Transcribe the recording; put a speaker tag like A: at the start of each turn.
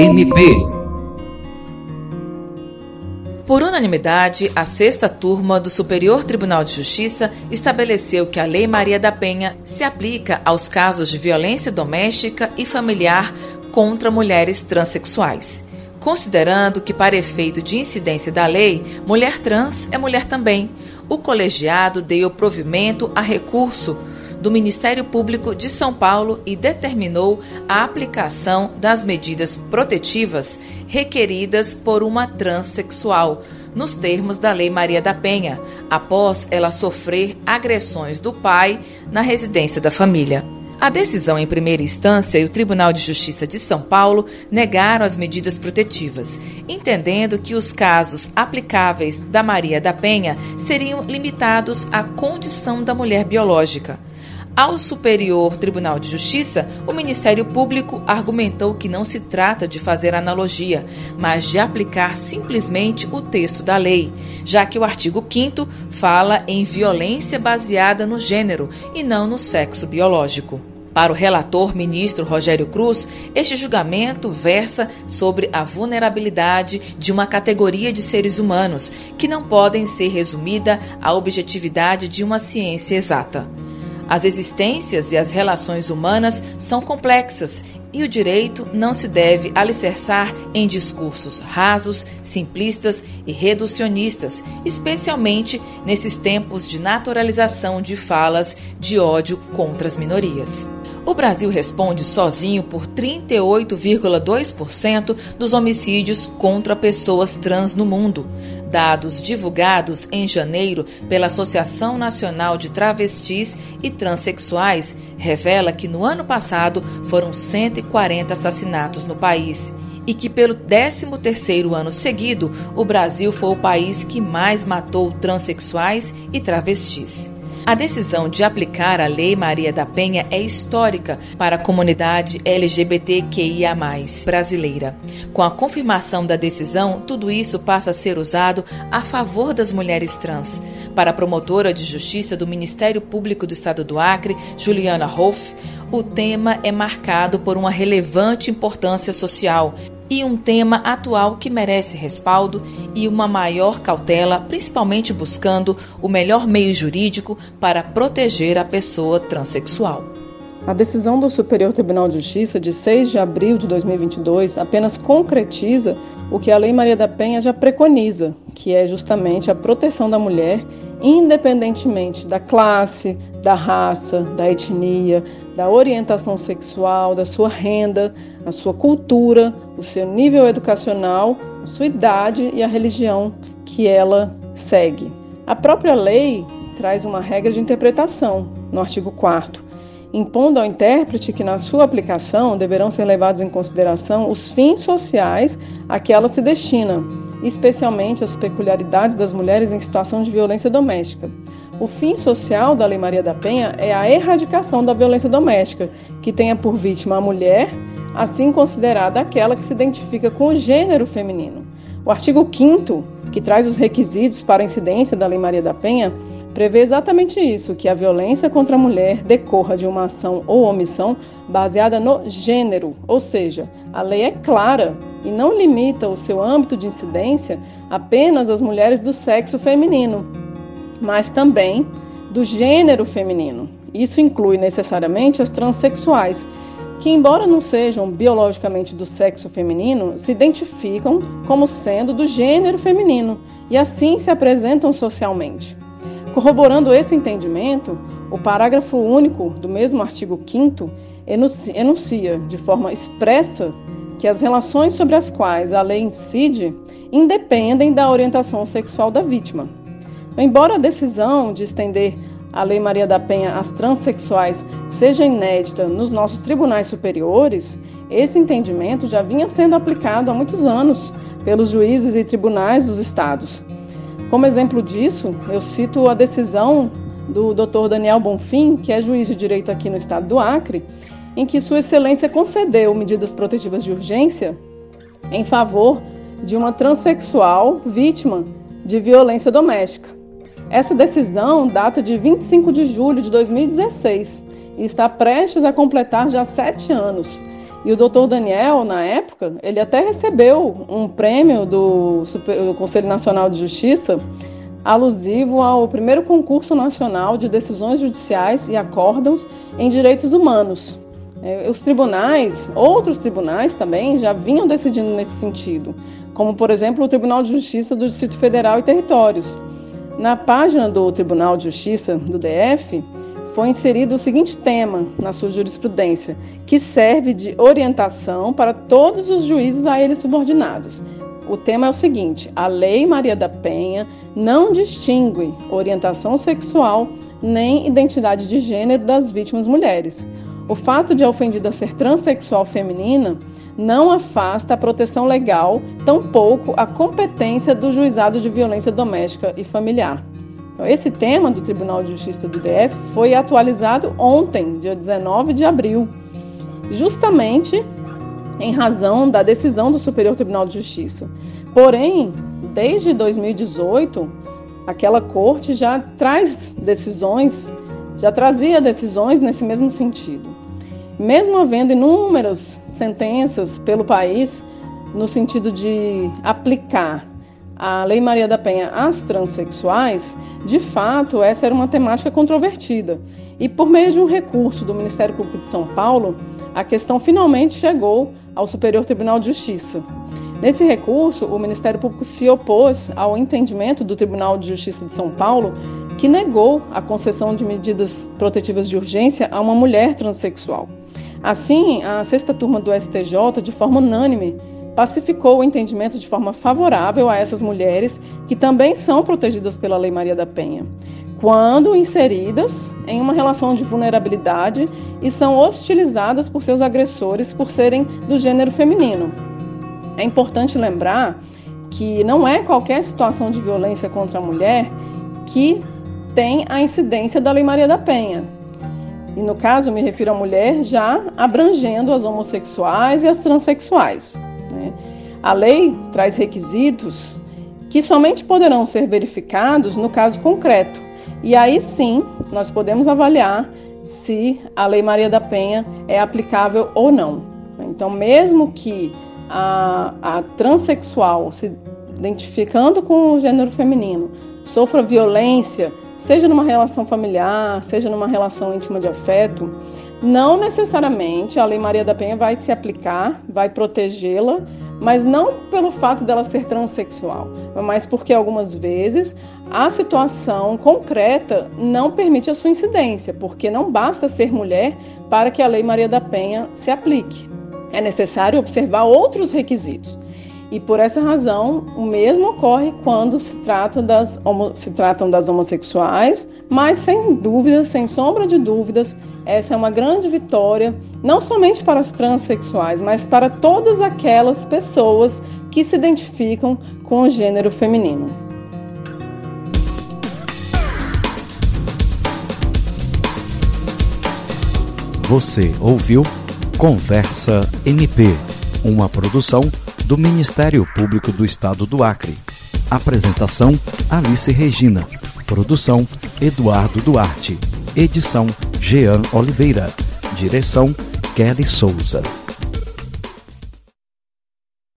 A: MP
B: Por unanimidade, a sexta turma do Superior Tribunal de Justiça estabeleceu que a Lei Maria da Penha se aplica aos casos de violência doméstica e familiar contra mulheres transexuais, considerando que, para efeito de incidência da lei, mulher trans é mulher também. O colegiado deu provimento a recurso do Ministério Público de São Paulo e determinou a aplicação das medidas protetivas requeridas por uma transexual, nos termos da Lei Maria da Penha, após ela sofrer agressões do pai na residência da família. A decisão em primeira instância e o Tribunal de Justiça de São Paulo negaram as medidas protetivas, entendendo que os casos aplicáveis da Maria da Penha seriam limitados à condição da mulher biológica. Ao Superior Tribunal de Justiça, o Ministério Público argumentou que não se trata de fazer analogia, mas de aplicar simplesmente o texto da lei, já que o artigo 5 fala em violência baseada no gênero e não no sexo biológico. Para o relator ministro Rogério Cruz, este julgamento versa sobre a vulnerabilidade de uma categoria de seres humanos que não podem ser resumida à objetividade de uma ciência exata. As existências e as relações humanas são complexas e o direito não se deve alicerçar em discursos rasos, simplistas e reducionistas, especialmente nesses tempos de naturalização de falas de ódio contra as minorias. O Brasil responde sozinho por 38,2% dos homicídios contra pessoas trans no mundo. Dados divulgados em janeiro pela Associação Nacional de Travestis e Transsexuais revela que no ano passado foram 140 assassinatos no país e que pelo 13º ano seguido o Brasil foi o país que mais matou transexuais e travestis. A decisão de aplicar a Lei Maria da Penha é histórica para a comunidade LGBTQIA, brasileira. Com a confirmação da decisão, tudo isso passa a ser usado a favor das mulheres trans. Para a promotora de justiça do Ministério Público do Estado do Acre, Juliana Rolf, o tema é marcado por uma relevante importância social e um tema atual que merece respaldo e uma maior cautela, principalmente buscando o melhor meio jurídico para proteger a pessoa transexual.
C: A decisão do Superior Tribunal de Justiça de 6 de abril de 2022 apenas concretiza o que a Lei Maria da Penha já preconiza, que é justamente a proteção da mulher, independentemente da classe, da raça, da etnia, da orientação sexual, da sua renda, a sua cultura, o seu nível educacional, a sua idade e a religião que ela segue. A própria lei traz uma regra de interpretação no artigo 4 impondo ao intérprete que na sua aplicação deverão ser levados em consideração os fins sociais a que ela se destina, especialmente as peculiaridades das mulheres em situação de violência doméstica. O fim social da Lei Maria da Penha é a erradicação da violência doméstica, que tenha por vítima a mulher, assim considerada aquela que se identifica com o gênero feminino. O artigo 5 que traz os requisitos para a incidência da Lei Maria da Penha, prevê exatamente isso, que a violência contra a mulher decorra de uma ação ou omissão baseada no gênero, ou seja, a lei é clara e não limita o seu âmbito de incidência apenas às mulheres do sexo feminino, mas também do gênero feminino. Isso inclui necessariamente as transexuais, que, embora não sejam biologicamente do sexo feminino, se identificam como sendo do gênero feminino e assim se apresentam socialmente. Corroborando esse entendimento, o parágrafo único do mesmo artigo 5 enuncia de forma expressa que as relações sobre as quais a lei incide independem da orientação sexual da vítima. Embora a decisão de estender a Lei Maria da Penha às transexuais seja inédita nos nossos tribunais superiores, esse entendimento já vinha sendo aplicado há muitos anos pelos juízes e tribunais dos estados. Como exemplo disso, eu cito a decisão do Dr. Daniel Bonfim, que é juiz de direito aqui no estado do Acre, em que Sua Excelência concedeu medidas protetivas de urgência em favor de uma transexual vítima de violência doméstica. Essa decisão data de 25 de julho de 2016 e está prestes a completar já sete anos. E o doutor Daniel, na época, ele até recebeu um prêmio do, do Conselho Nacional de Justiça alusivo ao primeiro concurso nacional de decisões judiciais e acórdãos em direitos humanos. É, os tribunais, outros tribunais também, já vinham decidindo nesse sentido, como, por exemplo, o Tribunal de Justiça do Distrito Federal e Territórios. Na página do Tribunal de Justiça do DF, foi inserido o seguinte tema na sua jurisprudência, que serve de orientação para todos os juízes a ele subordinados. O tema é o seguinte: a Lei Maria da Penha não distingue orientação sexual nem identidade de gênero das vítimas mulheres. O fato de a ofendida ser transexual feminina não afasta a proteção legal, tampouco a competência do juizado de violência doméstica e familiar. Então, esse tema do Tribunal de Justiça do DF foi atualizado ontem, dia 19 de abril, justamente em razão da decisão do Superior Tribunal de Justiça. Porém, desde 2018, aquela corte já traz decisões, já trazia decisões nesse mesmo sentido. Mesmo havendo inúmeras sentenças pelo país no sentido de aplicar a Lei Maria da Penha às transexuais, de fato, essa era uma temática controvertida. E por meio de um recurso do Ministério Público de São Paulo, a questão finalmente chegou ao Superior Tribunal de Justiça. Nesse recurso, o Ministério Público se opôs ao entendimento do Tribunal de Justiça de São Paulo, que negou a concessão de medidas protetivas de urgência a uma mulher transexual. Assim, a sexta turma do STJ, de forma unânime, pacificou o entendimento de forma favorável a essas mulheres que também são protegidas pela Lei Maria da Penha, quando inseridas em uma relação de vulnerabilidade e são hostilizadas por seus agressores por serem do gênero feminino. É importante lembrar que não é qualquer situação de violência contra a mulher que tem a incidência da Lei Maria da Penha. E no caso, me refiro à mulher já abrangendo as homossexuais e as transexuais. Né? A lei traz requisitos que somente poderão ser verificados no caso concreto. E aí sim nós podemos avaliar se a Lei Maria da Penha é aplicável ou não. Então, mesmo que a, a transexual se identificando com o gênero feminino sofra violência, seja numa relação familiar, seja numa relação íntima de afeto, não necessariamente a Lei Maria da Penha vai se aplicar, vai protegê-la, mas não pelo fato dela ser transexual, mas porque algumas vezes a situação concreta não permite a sua incidência, porque não basta ser mulher para que a Lei Maria da Penha se aplique. É necessário observar outros requisitos. E por essa razão, o mesmo ocorre quando se, trata das, se tratam das homossexuais, mas sem dúvida, sem sombra de dúvidas, essa é uma grande vitória, não somente para as transexuais, mas para todas aquelas pessoas que se identificam com o gênero feminino.
A: Você ouviu Conversa MP, uma produção do Ministério Público do Estado do Acre. Apresentação: Alice Regina. Produção: Eduardo Duarte. Edição: Jean Oliveira. Direção: Kelly Souza.